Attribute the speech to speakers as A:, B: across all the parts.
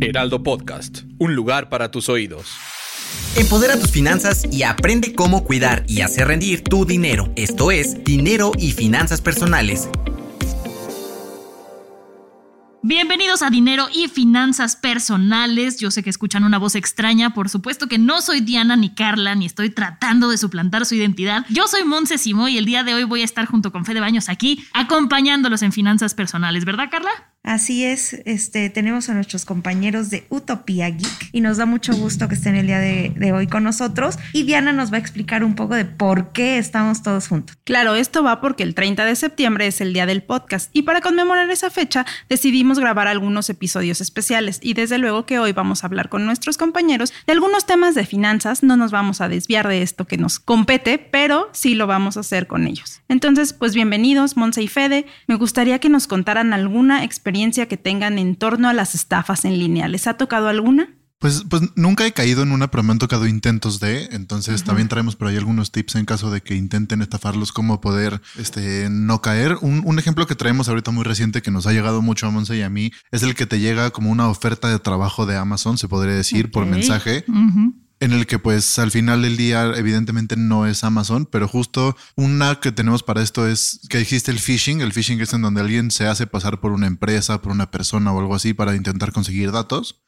A: Heraldo Podcast, un lugar para tus oídos.
B: Empodera tus finanzas y aprende cómo cuidar y hacer rendir tu dinero. Esto es Dinero y Finanzas Personales
C: Bienvenidos a Dinero y Finanzas Personales. Yo sé que escuchan una voz extraña, por supuesto que no soy Diana ni Carla, ni estoy tratando de suplantar su identidad. Yo soy Monse Simo y el día de hoy voy a estar junto con Fede Baños aquí, acompañándolos en Finanzas Personales, ¿verdad, Carla?
D: Así es, este, tenemos a nuestros compañeros de Utopía Geek y nos da mucho gusto que estén el día de, de, hoy con nosotros. Y Diana nos va a explicar un poco de por qué estamos todos juntos.
E: Claro, esto va porque el 30 de septiembre es el día del podcast y para conmemorar esa fecha decidimos grabar algunos episodios especiales y desde luego que hoy vamos a hablar con nuestros compañeros de algunos temas de finanzas. No nos vamos a desviar de esto que nos compete, pero sí lo vamos a hacer con ellos. Entonces, pues bienvenidos, Monse y Fede. Me gustaría que nos contaran alguna experiencia que tengan en torno a las estafas en línea. ¿Les ha tocado alguna?
F: Pues, pues nunca he caído en una, pero me han tocado intentos de. Entonces también traemos por ahí algunos tips en caso de que intenten estafarlos, cómo poder este, no caer. Un, un, ejemplo que traemos ahorita muy reciente que nos ha llegado mucho a Monse y a mí es el que te llega como una oferta de trabajo de Amazon, se podría decir, por mensaje en el que pues al final del día evidentemente no es Amazon, pero justo una que tenemos para esto es que existe el phishing. El phishing es en donde alguien se hace pasar por una empresa, por una persona o algo así para intentar conseguir datos.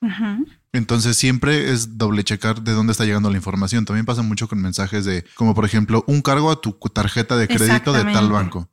F: Entonces siempre es doble checar de dónde está llegando la información. También pasa mucho con mensajes de, como por ejemplo, un cargo a tu tarjeta de crédito de tal banco.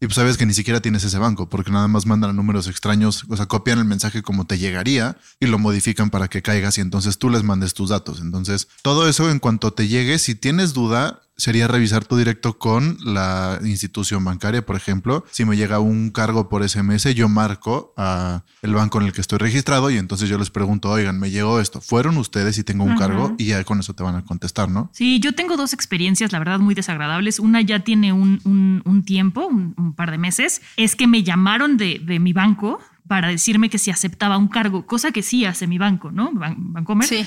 F: Y pues sabes que ni siquiera tienes ese banco porque nada más mandan números extraños, o sea, copian el mensaje como te llegaría y lo modifican para que caigas y entonces tú les mandes tus datos. Entonces, todo eso en cuanto te llegue, si tienes duda, sería revisar tu directo con la institución bancaria, por ejemplo. Si me llega un cargo por SMS, yo marco a el banco en el que estoy registrado y entonces yo les pregunto, oigan, me llegó esto. ¿Fueron ustedes y tengo un cargo? Y ya con eso te van a contestar, ¿no?
C: Sí, yo tengo dos experiencias, la verdad, muy desagradables. Una ya tiene un, un, tiempo, un, par de meses. Es que me llamaron de, de mi banco para decirme que si aceptaba un cargo, cosa que sí hace mi banco, ¿no? Bancomer. Sí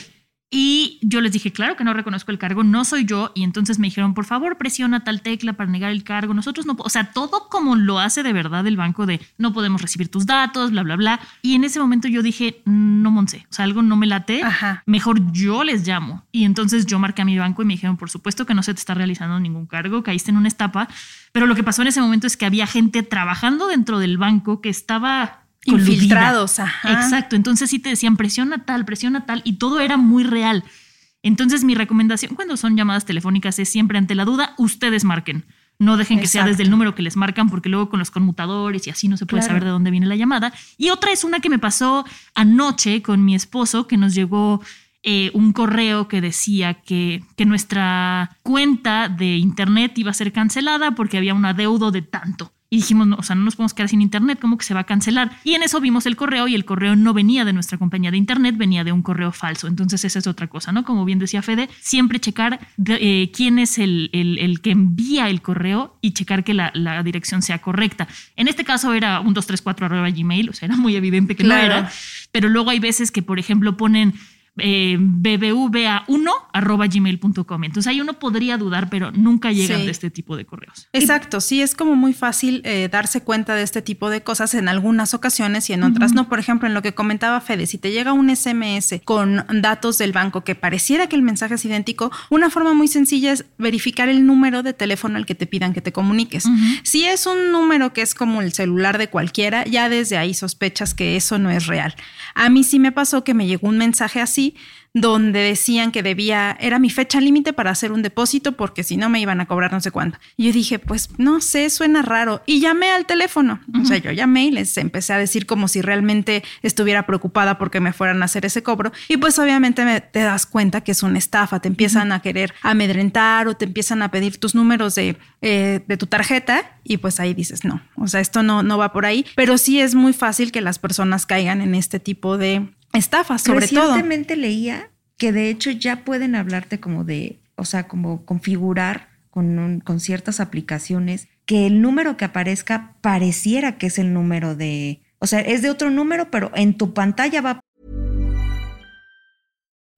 C: y yo les dije, claro que no reconozco el cargo, no soy yo. Y entonces me dijeron, por favor, presiona tal tecla para negar el cargo. Nosotros no, o sea, todo como lo hace de verdad el banco de no podemos recibir tus datos, bla, bla, bla. Y en ese momento yo dije, no, Monse, o sea, algo no me late. Mejor yo les llamo. Y entonces yo marqué a mi banco y me dijeron, por supuesto que no se te está realizando ningún cargo, caíste en una estafa. Pero lo que pasó en ese momento es que había gente trabajando dentro del banco que estaba
E: infiltrados. Ajá.
C: Exacto. Entonces sí te decían presiona tal, presiona tal y todo era muy real. Entonces mi recomendación cuando son llamadas telefónicas es siempre ante la duda, ustedes marquen. No dejen que sea desde el número que les marcan porque luego con los conmutadores y así no se puede saber de dónde viene la llamada. Y otra es una que me pasó anoche con mi esposo que nos llegó eh, un correo que decía que, que nuestra cuenta de internet iba a ser cancelada porque había un adeudo de tanto. Y dijimos, no, o sea, no nos podemos quedar sin internet, ¿cómo que se va a cancelar? Y en eso vimos el correo y el correo no venía de nuestra compañía de internet, venía de un correo falso. Entonces esa es otra cosa, ¿no? Como bien decía Fede, siempre checar eh, quién es el, el, que envía el correo y checar que la, la, dirección sea correcta. En este caso era un 234 arroba gmail, o sea, era muy evidente que no era. Pero luego hay veces que, por ejemplo, ponen eh, bbva1 Entonces ahí uno podría dudar, pero nunca llegan de este tipo de correos.
E: Exacto, sí, es como muy fácil eh, darse cuenta de este tipo de cosas en algunas ocasiones y en otras no. Por ejemplo, en lo que comentaba Fede, si te llega un SMS con datos del banco que pareciera que el mensaje es idéntico, una forma muy sencilla es verificar el número de teléfono al que te pidan que te comuniques. Si es un número que es como el celular de cualquiera, ya desde ahí sospechas que eso no es real. A mí sí me pasó que me llegó un mensaje así donde decían que debía, era mi fecha límite para hacer un depósito porque si no me iban a cobrar no sé cuánto. Y yo dije, pues no sé, suena raro. Y llamé al teléfono. O sea, yo llamé y les empecé a decir como si realmente estuviera preocupada porque me fueran a hacer ese cobro. Y pues obviamente me, te das cuenta que es una estafa. Te empiezan a querer amedrentar o te empiezan a pedir tus números de, eh, de tu tarjeta y pues ahí dices, no, o sea, esto no, no va por ahí. Pero sí es muy fácil que las personas caigan en este tipo de estafas, sobre
D: todo. Recientemente leía que de hecho ya pueden hablarte como de, o sea, como configurar con, con ciertas aplicaciones que el número que aparezca pareciera que es el número de, o sea, es de otro número, pero en tu pantalla va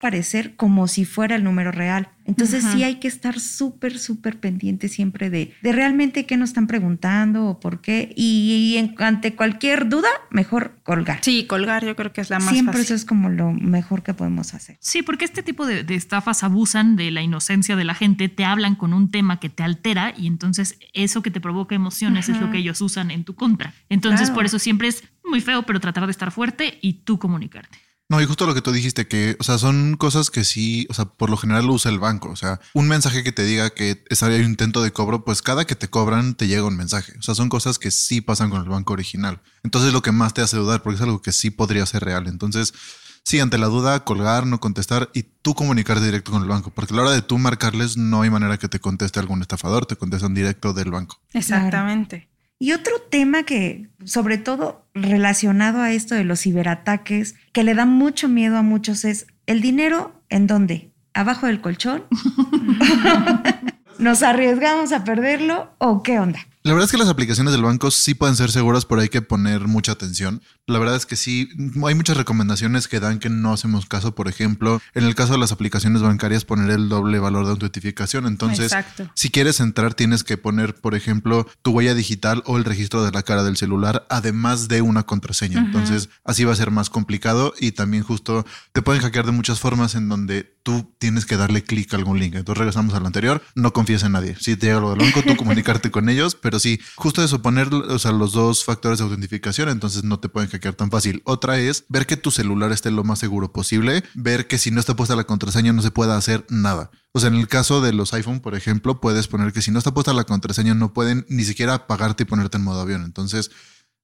D: Parecer como si fuera el número real. Entonces sí hay que estar súper, súper pendiente siempre de, de realmente qué nos están preguntando o por qué. Y, en- ante cualquier duda, mejor colgar.
E: Sí, colgar yo creo que es la más
D: Siempre
E: fácil.
D: eso es como lo mejor que podemos hacer.
C: Sí, porque este tipo de, de estafas abusan de la inocencia de la gente, te hablan con un tema que te altera y entonces eso que te provoca emociones es lo que ellos usan en tu contra. Entonces,
E: Claro.
C: por eso siempre es muy feo, pero tratar de estar fuerte y tú comunicarte.
F: No, y justo lo que tú dijiste, que, o sea, son cosas que sí, o sea, por lo general lo usa el banco. O sea, un mensaje que te diga que es un intento de cobro, pues cada que te cobran te llega un mensaje. O sea, son cosas que sí pasan con el banco original. Entonces, lo que más te hace dudar, porque es algo que sí podría ser real. Entonces, sí, ante la duda, colgar, no contestar y tú comunicarte directo con el banco, porque a la hora de tú marcarles, no hay manera que te conteste algún estafador, te contestan directo del banco.
E: Exactamente.
D: Y otro tema que, sobre todo relacionado a esto de los ciberataques, que le da mucho miedo a muchos es el dinero en dónde? ¿Abajo del colchón? ¿Nos arriesgamos a perderlo o qué onda?
F: La verdad es que las aplicaciones del banco sí pueden ser seguras, pero hay que poner mucha atención. La verdad es que sí, hay muchas recomendaciones que dan que no hacemos caso. Por ejemplo, en el caso de las aplicaciones bancarias, poner el doble valor de autentificación. Entonces,
E: Exacto.
F: si quieres entrar, tienes que poner, por ejemplo, tu huella digital o el registro de la cara del celular, además de una contraseña. Entonces, así va a ser más complicado y también justo te pueden hackear de muchas formas en donde tú tienes que darle clic a algún link. Entonces, regresamos al anterior, no confíes en nadie. Si te llega lo del banco, tú comunicarte con ellos, pero sí, justo eso, poner o sea, los dos factores de autentificación, entonces no te pueden hackear tan fácil. Otra es ver que tu celular esté lo más seguro posible, ver que si no está puesta la contraseña no se pueda hacer nada. O sea, en el caso de los iPhone, por ejemplo, puedes poner que si no está puesta la contraseña no pueden ni siquiera apagarte y ponerte en modo avión. Entonces,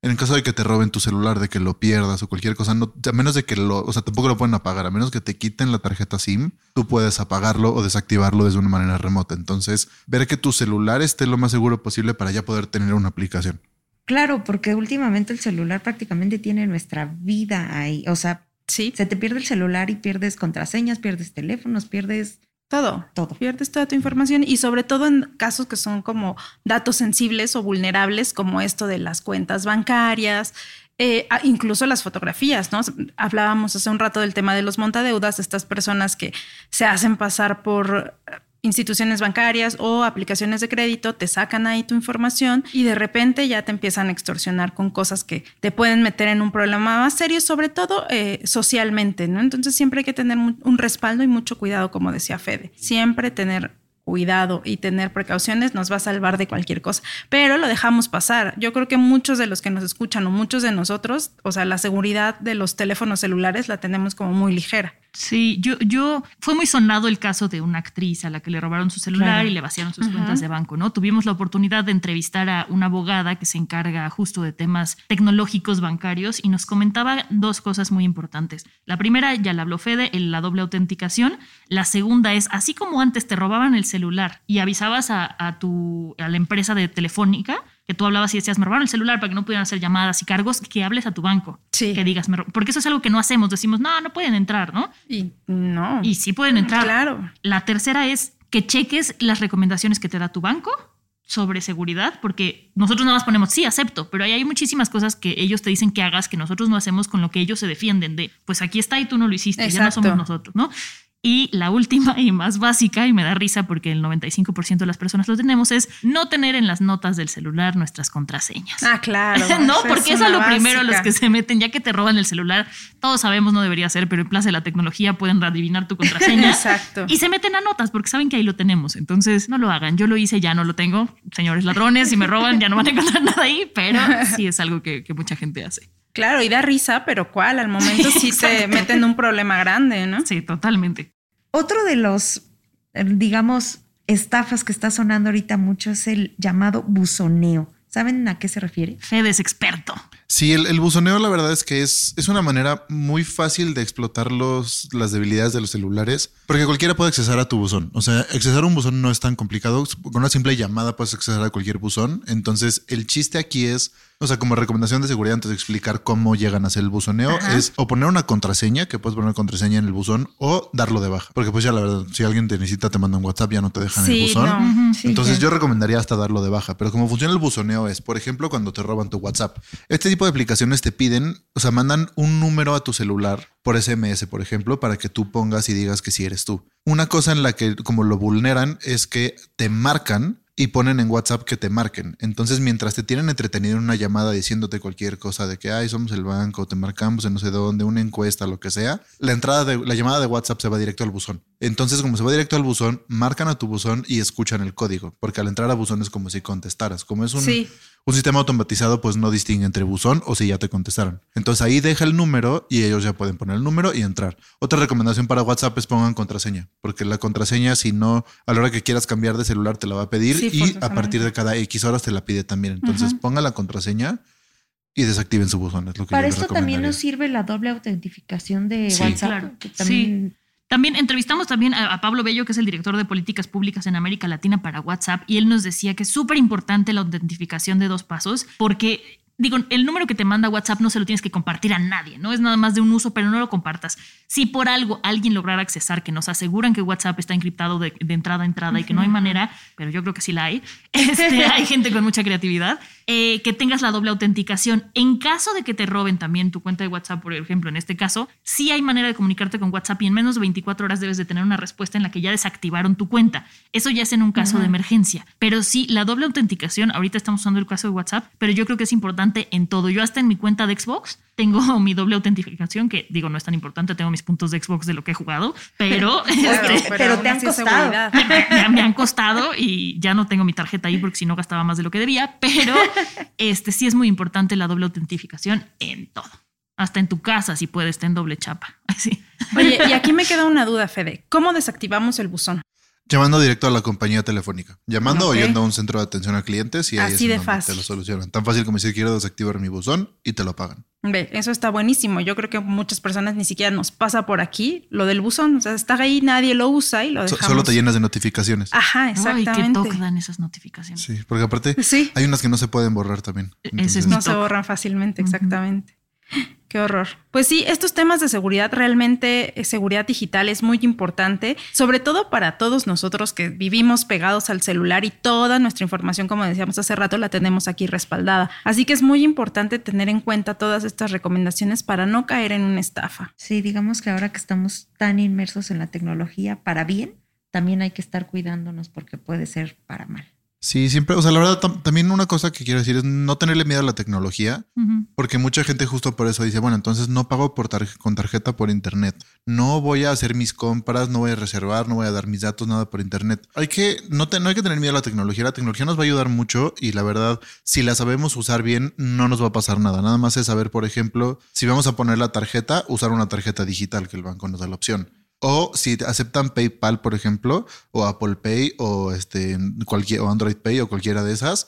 F: en el caso de que te roben tu celular, de que lo pierdas o cualquier cosa, no, a menos de que lo, o sea, tampoco lo pueden apagar, a menos que te quiten la tarjeta SIM, tú puedes apagarlo o desactivarlo desde una manera remota. Entonces, ver que tu celular esté lo más seguro posible para ya poder tener una aplicación.
D: Claro, porque últimamente el celular prácticamente tiene nuestra vida ahí. O sea,
E: Sí,
D: se te pierde el celular y pierdes contraseñas, pierdes teléfonos, pierdes
E: todo.
D: todo.
E: Pierdes toda tu información y sobre todo en casos que son como datos sensibles o vulnerables, como esto de las cuentas bancarias, eh, incluso las fotografías, ¿no? Hablábamos hace un rato del tema de los montadeudas, estas personas que se hacen pasar por instituciones bancarias o aplicaciones de crédito, te sacan ahí tu información y de repente ya te empiezan a extorsionar con cosas que te pueden meter en un problema más serio, sobre todo eh, socialmente, ¿no? Entonces siempre hay que tener un respaldo y mucho cuidado, como decía Fede. Siempre tener cuidado y tener precauciones nos va a salvar de cualquier cosa, pero lo dejamos pasar. Yo creo que muchos de los que nos escuchan o muchos de nosotros, o sea, la seguridad de los teléfonos celulares la tenemos como muy ligera.
C: Sí, yo, yo, fue muy sonado el caso de una actriz a la que le robaron su celular
D: Claro.
C: y le vaciaron sus cuentas de banco, ¿no? Tuvimos la oportunidad de entrevistar a una abogada que se encarga justo de temas tecnológicos bancarios y nos comentaba dos cosas muy importantes. La primera, ya la habló Fede, la doble autenticación. La segunda es, así como antes te robaban el celular y avisabas a, a tu, a la empresa de telefónica, que tú hablabas y decías, me robaron el celular para que no pudieran hacer llamadas y cargos, que hables a tu banco.
E: Sí.
C: Que digas, "Me ro-", porque eso es algo que no hacemos. Decimos, no, no pueden entrar, ¿no?
E: Y no.
C: Y sí pueden entrar.
E: Claro.
C: La tercera es que cheques las recomendaciones que te da tu banco sobre seguridad, porque nosotros nada más ponemos, sí, acepto, pero ahí hay muchísimas cosas que ellos te dicen que hagas que nosotros no hacemos con lo que ellos se defienden de, pues aquí está y tú no lo hiciste, ya no
E: Exacto.
C: somos nosotros, ¿no? Y la última y más básica, y me da risa porque el 95% de las personas lo tenemos, es no tener en las notas del celular nuestras contraseñas.
E: Ah, claro.
C: no, porque
E: es
C: eso es lo primero los que se meten, ya que te roban el celular, todos sabemos no debería ser, pero en plaza de la tecnología pueden adivinar tu contraseña.
E: Exacto.
C: Y se meten a notas porque saben que ahí lo tenemos. Entonces, no lo hagan. Yo lo hice, ya no lo tengo. Señores ladrones, si me roban, ya no van a encontrar nada ahí, pero sí es algo que, que mucha gente hace.
E: Claro, y da risa, pero ¿cuál? Al momento sí te meten en un problema grande, ¿no?
C: Sí, totalmente.
D: Otro de los, eh, digamos, estafas que está sonando ahorita mucho es el llamado buzoneo. ¿Saben a qué se refiere?
C: Fede es experto.
F: Sí, el, el, buzoneo la verdad es que es, es una manera muy fácil de explotar los, las debilidades de los celulares, porque cualquiera puede accesar a tu buzón. O sea, accesar a un buzón no es tan complicado. Con una simple llamada puedes accesar a cualquier buzón. Entonces, el chiste aquí es o sea, como recomendación de seguridad antes de explicar cómo llegan a hacer el buzoneo es o poner una contraseña, que puedes poner una contraseña en el buzón, o darlo de baja. Porque pues ya la verdad, si alguien te necesita, te manda un WhatsApp, ya no te dejan el buzón. Entonces yo recomendaría hasta darlo de baja. Pero como funciona el buzoneo es, por ejemplo, cuando te roban tu WhatsApp. Este tipo de aplicaciones te piden, o sea, mandan un número a tu celular por SMS, por ejemplo, para que tú pongas y digas que si eres tú. Una cosa en la que como lo vulneran es que te marcan y ponen en WhatsApp que te marquen. Entonces, mientras te tienen entretenido en una llamada diciéndote cualquier cosa de que, ay, somos el banco, te marcamos en no sé dónde, una encuesta, lo que sea, la entrada de la llamada de WhatsApp se va directo al buzón. Entonces, como se va directo al buzón, marcan a tu buzón y escuchan el código, porque al entrar a buzón es como si contestaras. Como es un, un sistema automatizado, pues no distingue entre buzón o si ya te contestaron. Entonces ahí deja el número y ellos ya pueden poner el número y entrar. Otra recomendación para WhatsApp es pongan contraseña, porque la contraseña, si no, a la hora que quieras cambiar de celular, te la va a pedir y a partir de cada X horas te la pide también. Entonces ponga la contraseña y desactiven su buzón. Es lo que
D: Para esto también nos sirve la doble autentificación de WhatsApp.
C: Sí. También entrevistamos también a, Pablo Bello, que es el director de políticas públicas en América Latina para WhatsApp, y él nos decía que es súper importante la autentificación de dos pasos, porque digo, el número que te manda WhatsApp no se lo tienes que compartir a nadie, ¿no? Es nada más de un uso, pero no lo compartas. Si por algo alguien lograra accesar, que nos aseguran que WhatsApp está encriptado de, entrada a entrada y que no hay manera, pero yo creo que sí la hay, este, hay gente con mucha creatividad, eh, que tengas la doble autenticación. En caso de que te roben también tu cuenta de WhatsApp, por ejemplo, en este caso, sí hay manera de comunicarte con WhatsApp y en menos de 24 horas debes de tener una respuesta en la que ya desactivaron tu cuenta. Eso ya es en un caso de emergencia. Pero sí, la doble autenticación, ahorita estamos usando el caso de WhatsApp, pero yo creo que es importante en todo. Yo hasta en mi cuenta de Xbox tengo mi doble autentificación, que digo, no es tan importante, tengo mis puntos de Xbox de lo que he jugado, pero,
D: este, pero, te han costado.
C: Me, han costado y ya no tengo mi tarjeta ahí porque si no gastaba más de lo que debía, pero este sí es muy importante la doble autentificación en todo. Hasta en tu casa, si puedes, ten doble chapa. Así.
E: Oye, y aquí me queda una duda, Fede. ¿Cómo desactivamos el buzón?
F: Llamando directo a la compañía telefónica. Llamando o yendo a un centro de atención a clientes y ahí
E: Así
F: es
E: de fácil.
F: te lo solucionan. Tan fácil como decir quiero desactivar mi buzón y te lo pagan.
E: Ve, eso está buenísimo. Yo creo que muchas personas ni siquiera nos pasa por aquí lo del buzón. O sea, está ahí, nadie lo usa y lo dejamos.
F: solo te llenas de notificaciones.
E: Ajá, exactamente.
C: Ay, qué toque dan esas notificaciones.
F: Sí, porque aparte hay unas que no se pueden borrar también.
C: E-, ese es
E: no se borran fácilmente, exactamente. Qué horror. Pues sí, estos temas de seguridad, realmente eh, seguridad digital es muy importante, sobre todo para todos nosotros que vivimos pegados al celular y toda nuestra información, como decíamos hace rato, la tenemos aquí respaldada. Así que es muy importante tener en cuenta todas estas recomendaciones para no caer en una estafa.
D: Sí, digamos que ahora que estamos tan inmersos en la tecnología para bien, también hay que estar cuidándonos porque puede ser para mal.
F: Sí, siempre, o sea, la verdad, también una cosa que quiero decir es no tenerle miedo a la tecnología, porque mucha gente justo por eso dice, bueno, entonces no pago por con tarjeta por internet, no voy a hacer mis compras, no voy a reservar, no voy a dar mis datos, nada por internet. Hay que, no, no hay que tener miedo a la tecnología, la tecnología nos va a ayudar mucho y la verdad, si la sabemos usar bien, no nos va a pasar nada. Nada más es saber, por ejemplo, si vamos a poner la tarjeta, usar una tarjeta digital que el banco nos da la opción. O si aceptan PayPal, por ejemplo, o Apple Pay, o este cualquier, o Android Pay, o cualquiera de esas,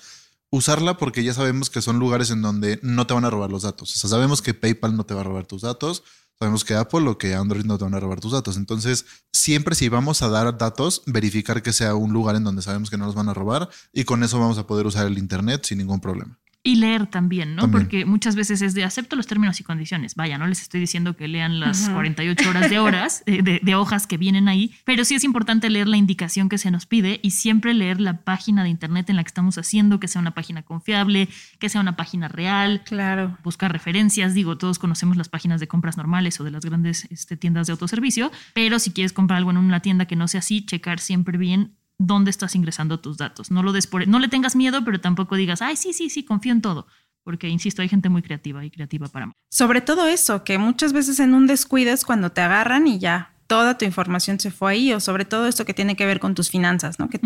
F: usarla porque ya sabemos que son lugares en donde no te van a robar los datos. O sea, sabemos que PayPal no te va a robar tus datos, sabemos que Apple o que Android no te van a robar tus datos. Entonces, siempre si vamos a dar datos, verificar que sea un lugar en donde sabemos que no nos van a robar y con eso vamos a poder usar el Internet sin ningún problema.
C: Y leer también, ¿no? Porque muchas veces es de acepto los términos y condiciones. Vaya, no les estoy diciendo que lean las 48 horas de horas, de, hojas que vienen ahí, pero sí es importante leer la indicación que se nos pide y siempre leer la página de internet en la que estamos haciendo, que sea una página confiable, que sea una página real.
E: Claro.
C: Buscar referencias. Digo, todos conocemos las páginas de compras normales o de las grandes este, tiendas de autoservicio, pero si quieres comprar algo en una tienda que no sea así, checar siempre bien dónde estás ingresando tus datos. No lo des por, no le tengas miedo, pero tampoco digas, ay, sí, sí, sí, confío en todo. Porque, insisto, hay gente muy creativa y creativa para mí.
E: Sobre todo eso, que muchas veces en un descuido es cuando te agarran y ya toda tu información se fue ahí, o sobre todo esto que tiene que ver con tus finanzas, ¿no? Que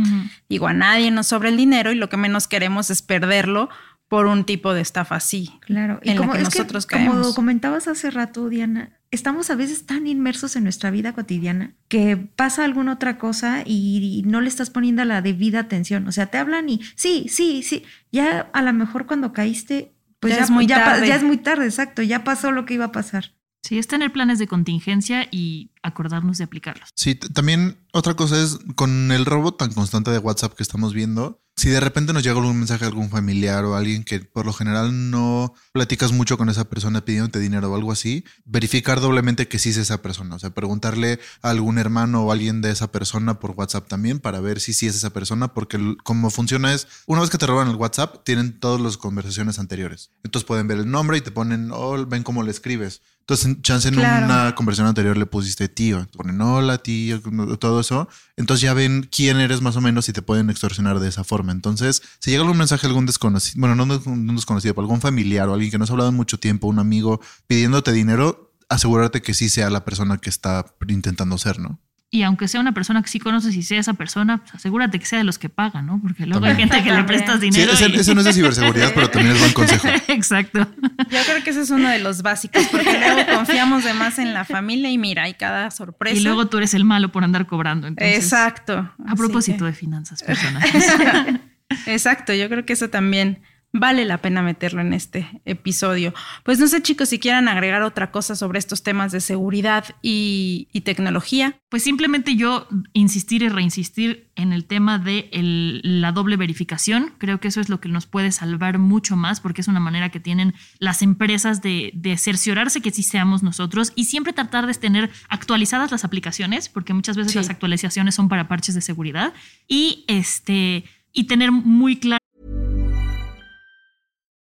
E: digo, a nadie nos sobra el dinero y lo que menos queremos es perderlo por un tipo de estafa así.
D: Claro, y como, nosotros Como comentabas hace rato, Diana, estamos a veces tan inmersos en nuestra vida cotidiana que pasa alguna otra cosa y, no le estás poniendo la debida atención. O sea, te hablan y sí, sí, sí. Ya a lo mejor cuando caíste pues
E: Ya
D: ya,
E: es muy
D: ya
E: tarde.
D: ya es muy tarde, exacto, ya pasó lo que iba a pasar.
C: Sí, es tener planes de contingencia y acordarnos de aplicarlos.
F: Sí, también otra cosa es con el robo tan constante de WhatsApp que estamos viendo, si de repente nos llega algún mensaje de algún familiar o alguien que por lo general no platicas mucho con esa persona pidiéndote dinero o algo así, verificar doblemente que sí es esa persona, o sea, preguntarle a algún hermano o alguien de esa persona por WhatsApp también para ver si sí es esa persona, porque como funciona es, una vez que te roban el WhatsApp, tienen todas las conversaciones anteriores. Entonces pueden ver el nombre y te ponen, oh, ven cómo le escribes. Entonces, chance en
E: Claro.
F: una conversación anterior le pusiste tío, te ponen hola tío, todo eso. Entonces ya ven quién eres más o menos y te pueden extorsionar de esa forma. Entonces, si llega algún mensaje de algún desconocido, bueno, no un desconocido, pero algún familiar o alguien que no has hablado en mucho tiempo, un amigo pidiéndote dinero, asegurarte que sí sea la persona que está intentando ser, ¿no?
C: Y aunque sea una persona que sí conoces y sea esa persona, pues asegúrate que sea de los que pagan, ¿no? Porque luego hay gente que le prestas
F: Sí,
C: dinero. y-
F: ese no es de ciberseguridad, pero también es buen consejo.
C: Exacto.
E: Yo creo que ese es uno de los básicos, porque luego confiamos de más en la familia y mira, hay cada sorpresa.
C: Y luego tú eres el malo por andar cobrando. Entonces,
E: Exacto.
C: A propósito de finanzas personales.
E: Exacto, yo creo que eso también vale la pena meterlo en este episodio. Pues no sé, chicos, si quieran agregar otra cosa sobre estos temas de seguridad y, y tecnología.
C: Pues simplemente yo insistir y reinsistir en el tema de el- la doble verificación. Creo que eso es lo que nos puede salvar mucho más porque es una manera que tienen las empresas de, de cerciorarse que sí seamos nosotros y siempre tratar de tener actualizadas las aplicaciones porque muchas veces
E: Sí.
C: las actualizaciones son para parches de seguridad y este y tener muy claro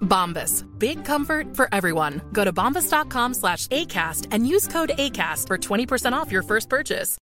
G: Bombas. Big comfort for everyone. Go to bombas.com slash ACAST and use code ACAST for 20% off your first purchase.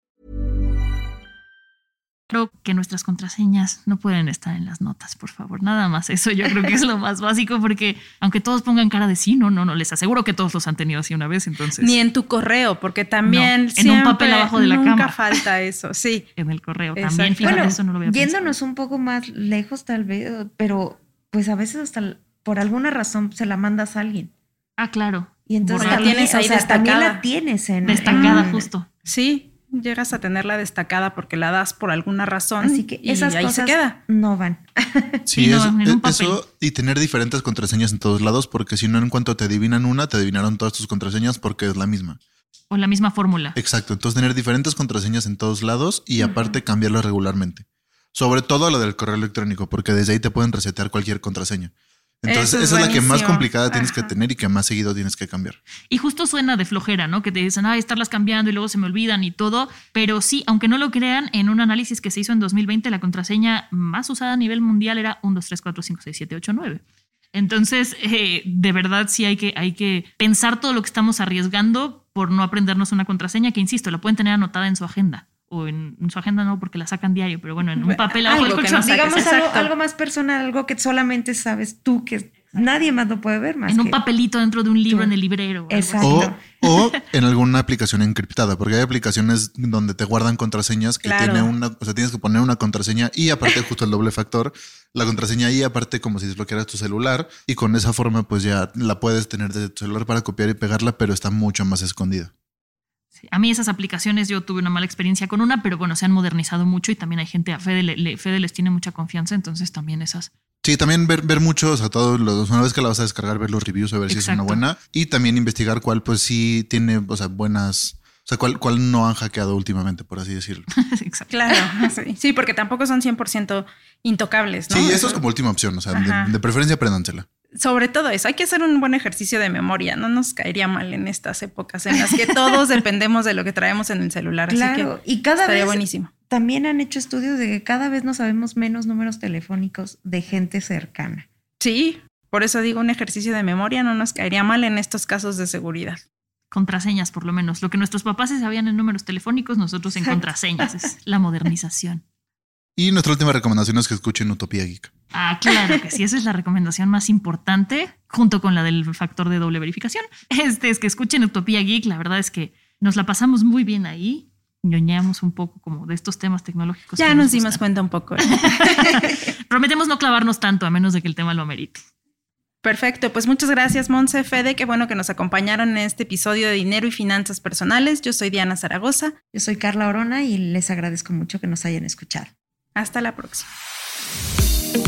C: que nuestras contraseñas no pueden estar en las notas, por favor. Nada más eso yo creo que es lo más básico porque aunque todos pongan cara de sí, no, no, no, les aseguro que todos los han tenido así una vez, entonces
E: Ni en tu correo, porque también
C: No, en un papel abajo de la
E: nunca
C: cama.
E: falta eso, sí.
C: en el correo
E: Exacto.
C: también. Fíjate,
D: Bueno,
C: eso no lo había pensado.
D: yéndonos un poco más lejos tal vez, pero pues a veces hasta por alguna razón se la mandas a alguien.
C: Ah, claro.
D: Y entonces.
E: La tienes ahí
D: o sea, también
E: destacada.
D: la tienes en
C: Destacada,
D: en-
C: justo.
E: Sí, llegas a tenerla destacada porque la das por alguna razón.
D: Así que
E: y
D: esas
E: ahí
D: cosas
E: se queda.
D: no van.
F: Sí,
C: no, papel.
F: eso y tener diferentes contraseñas en todos lados, porque si no, en cuanto te adivinan una, te adivinaron todas tus contraseñas porque es la misma.
C: O la misma fórmula.
F: Exacto. Entonces, tener diferentes contraseñas en todos lados y aparte cambiarlas regularmente. Sobre todo la del correo electrónico, porque desde ahí te pueden resetear cualquier contraseña. Entonces,
E: Eso es
F: esa es la que más complicada tienes que tener y que más seguido tienes que cambiar.
C: Y justo suena de flojera, ¿no? Que te dicen, ay, estarlas cambiando y luego se me olvidan y todo. Pero sí, aunque no lo crean, en un análisis que se hizo en 2020, la contraseña más usada a nivel mundial era 1, 2, 3, 4, 5, 6, 7, 8, 9. Entonces, eh, de verdad sí hay que, hay que pensar todo lo que estamos arriesgando por no aprendernos una contraseña que, insisto, la pueden tener anotada en su agenda. O en, en su agenda no, porque la sacan diario, pero bueno, en un papel abajo
E: Algo
C: del
E: que
C: colchón.
E: no saques,
D: Digamos algo, algo más personal, algo que solamente sabes tú, que nadie más lo puede ver más.
C: en un papelito dentro de un libro
D: tú.
C: en el librero.
D: Exacto.
F: O, o en alguna aplicación encriptada, porque hay aplicaciones donde te guardan contraseñas que
E: Claro.
F: tiene una, o sea, tienes que poner una contraseña y aparte justo el doble factor, la contraseña y aparte como si desbloquearas tu celular y con esa forma pues ya la puedes tener desde tu celular para copiar y pegarla, pero está mucho más escondida.
C: A mí esas aplicaciones yo tuve una mala experiencia con una, pero bueno, se han modernizado mucho y también hay gente, a Fede, le- Fede les tiene mucha confianza, entonces también esas.
F: Sí, también ver, ver mucho, o sea, todo, lo- una vez que la vas a descargar, ver los reviews, a ver si es una buena y también investigar cuál pues sí tiene, o sea, buenas, o sea, cuál, cuál no han hackeado últimamente, por así decirlo.
C: Exacto.
E: Claro, sí. Sí, porque tampoco son 100% intocables, ¿no?
F: Sí, eso es como última opción, o sea, de, de preferencia apréndansela.
E: Sobre todo eso, hay que hacer un buen ejercicio de memoria, no nos caería mal en estas épocas en las que todos dependemos de lo que traemos en el celular.
D: Claro,
E: así que
D: y cada
E: estaría
D: vez
E: buenísimo.
D: también han hecho estudios de que cada vez no sabemos menos números telefónicos de gente cercana.
E: Sí, por eso digo, un ejercicio de memoria no nos caería mal en estos casos de seguridad.
C: Contraseñas, por lo menos. Lo que nuestros papás se sabían en números telefónicos, nosotros en contraseñas. Es la modernización.
F: Y nuestra última recomendación es que escuchen Utopía Geek.
C: Ah, claro que sí, esa es la recomendación más importante, junto con la del factor de doble verificación. Este es que escuchen Utopía Geek, la verdad es que nos la pasamos muy bien ahí, ñoñamos un poco como de estos temas tecnológicos.
E: Ya nos dimos cuenta un poco.
C: Prometemos no clavarnos tanto, a menos de que el tema lo amerite.
E: Perfecto, pues muchas gracias Monse, Fede, qué bueno que nos acompañaron en este episodio de Dinero y Finanzas Personales. Yo soy Diana Zaragoza.
D: Yo soy Carla Orona y les agradezco mucho que nos hayan escuchado.
E: Hasta la próxima.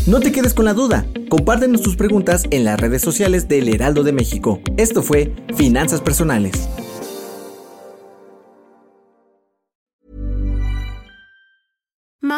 B: No te quedes con la duda. Compártenos tus preguntas en las redes sociales del Heraldo de México. Esto fue Finanzas Personales.